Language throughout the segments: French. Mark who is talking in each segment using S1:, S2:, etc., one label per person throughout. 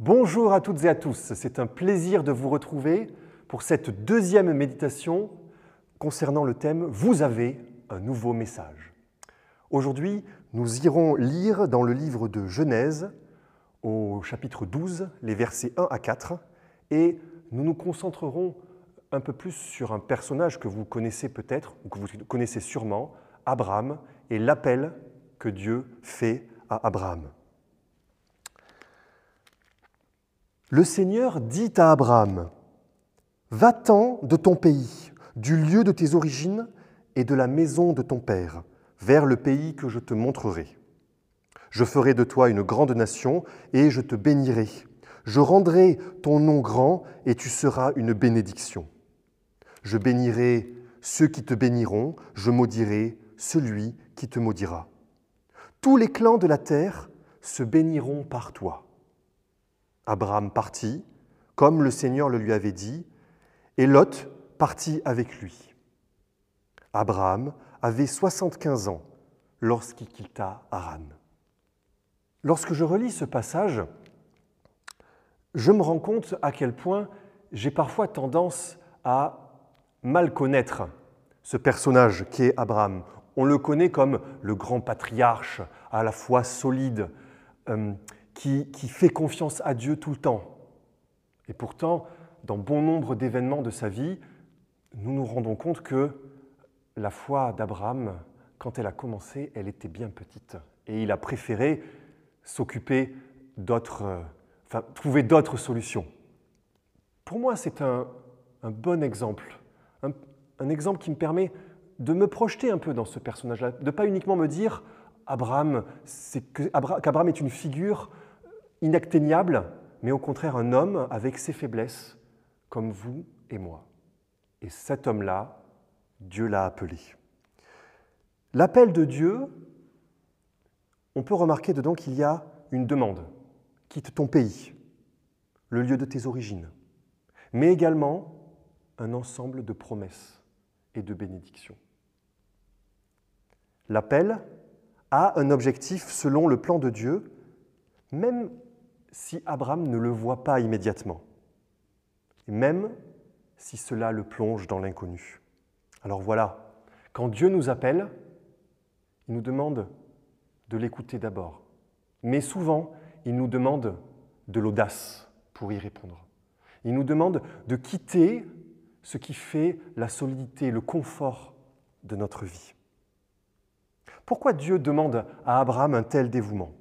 S1: Bonjour à toutes et à tous, c'est un plaisir de vous retrouver pour cette deuxième méditation concernant le thème Vous avez un nouveau message. Aujourd'hui, nous irons lire dans le livre de Genèse, au chapitre 12, les versets 1 à 4, et nous nous concentrerons un peu plus sur un personnage que vous connaissez peut-être, ou que vous connaissez sûrement, Abraham, et l'appel que Dieu fait à Abraham. Le Seigneur dit à Abraham, Va-t'en de ton pays, du lieu de tes origines et de la maison de ton père, vers le pays que je te montrerai. Je ferai de toi une grande nation et je te bénirai. Je rendrai ton nom grand et tu seras une bénédiction. Je bénirai ceux qui te béniront, je maudirai celui qui te maudira. Tous les clans de la terre se béniront par toi. Abraham partit, comme le Seigneur le lui avait dit, et Lot partit avec lui. Abraham avait 75 ans lorsqu'il quitta Haran. Lorsque je relis ce passage, je me rends compte à quel point j'ai parfois tendance à mal connaître ce personnage qu'est Abraham. On le connaît comme le grand patriarche, à la fois solide, euh, qui, fait confiance à Dieu tout le temps. Et pourtant, dans bon nombre d'événements de sa vie, nous nous rendons compte que la foi d'Abraham, quand elle a commencé, elle était bien petite. Et il a préféré s'occuper d'autres, euh, enfin, trouver d'autres solutions. Pour moi, c'est un, bon exemple, un, exemple qui me permet de me projeter un peu dans ce personnage-là, de ne pas uniquement me dire Abraham, qu'Abraham est une figure inatteignable, mais au contraire un homme avec ses faiblesses, comme vous et moi. Et cet homme-là, Dieu l'a appelé. L'appel de Dieu, on peut remarquer dedans qu'il y a une demande. Quitte ton pays, le lieu de tes origines, mais également un ensemble de promesses et de bénédictions. L'appel a un objectif selon le plan de Dieu, même si Abraham ne le voit pas immédiatement, même si cela le plonge dans l'inconnu. Alors voilà, quand Dieu nous appelle, il nous demande de l'écouter d'abord, mais souvent, il nous demande de l'audace pour y répondre. Il nous demande de quitter ce qui fait la solidité, le confort de notre vie. Pourquoi Dieu demande à Abraham un tel dévouement?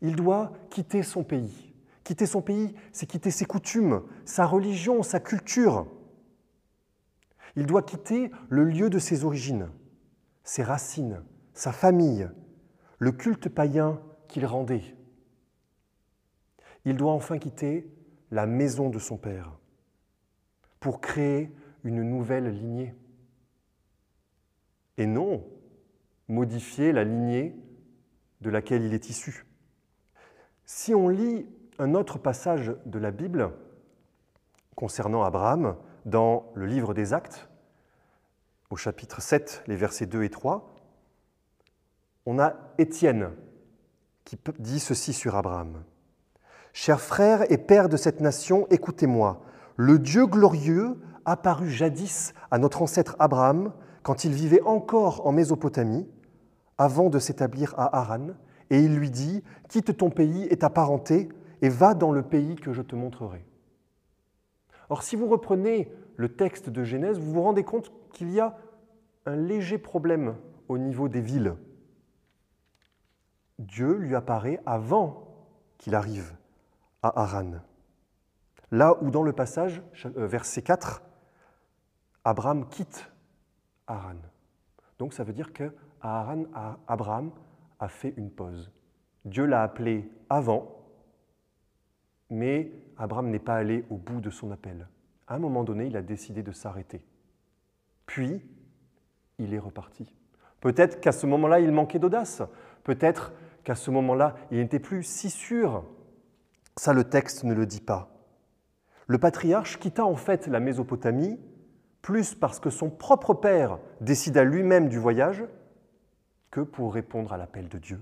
S1: Il doit quitter son pays. Quitter son pays, c'est quitter ses coutumes, sa religion, sa culture. Il doit quitter le lieu de ses origines, ses racines, sa famille, le culte païen qu'il rendait. Il doit enfin quitter la maison de son père pour créer une nouvelle lignée. Et non modifier la lignée de laquelle il est issu. Si on lit un autre passage de la Bible concernant Abraham dans le livre des Actes, au chapitre 7, les versets 2 et 3, on a Étienne qui dit ceci sur Abraham. Chers frères et pères de cette nation, écoutez-moi. Le Dieu glorieux apparut jadis à notre ancêtre Abraham quand il vivait encore en Mésopotamie, avant de s'établir à Haran, et il lui dit, quitte ton pays et ta parenté, et va dans le pays que je te montrerai. Or, si vous reprenez le texte de Genèse, vous vous rendez compte qu'il y a un léger problème au niveau des villes. Dieu lui apparaît avant qu'il arrive à Haran. Là où dans le passage, euh, verset 4, Abraham quitte Haran. Donc ça veut dire qu'à Haran, Abraham a fait une pause. Dieu l'a appelé avant, mais Abraham n'est pas allé au bout de son appel. À un moment donné, il a décidé de s'arrêter. Puis, il est reparti. Peut-être qu'à ce moment-là, il manquait d'audace. Peut-être qu'à ce moment-là, il n'était plus si sûr. Ça, le texte ne le dit pas. Le patriarche quitta en fait la Mésopotamie, plus parce que son propre père décida lui-même du voyage, que pour répondre à l'appel de Dieu.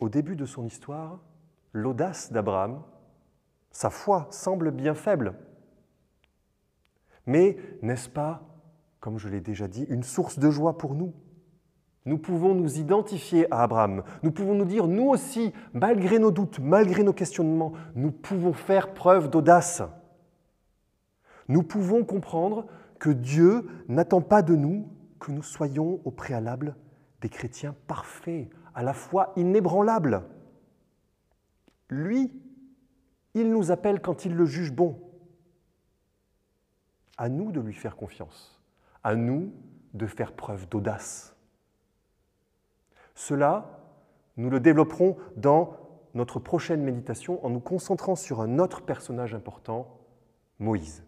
S1: Au début de son histoire, l'audace d'Abraham Sa foi semble bien faible. Mais n'est-ce pas, comme je l'ai déjà dit, une source de joie pour nous? Nous pouvons nous identifier à Abraham. Nous pouvons nous dire, nous aussi, malgré nos doutes, malgré nos questionnements, nous pouvons faire preuve d'audace. Nous pouvons comprendre que Dieu n'attend pas de nous que nous soyons au préalable des chrétiens parfaits, à la fois inébranlables. Lui, il nous appelle quand il le juge bon. À nous de lui faire confiance, à nous de faire preuve d'audace. Cela, nous le développerons dans notre prochaine méditation en nous concentrant sur un autre personnage important, Moïse.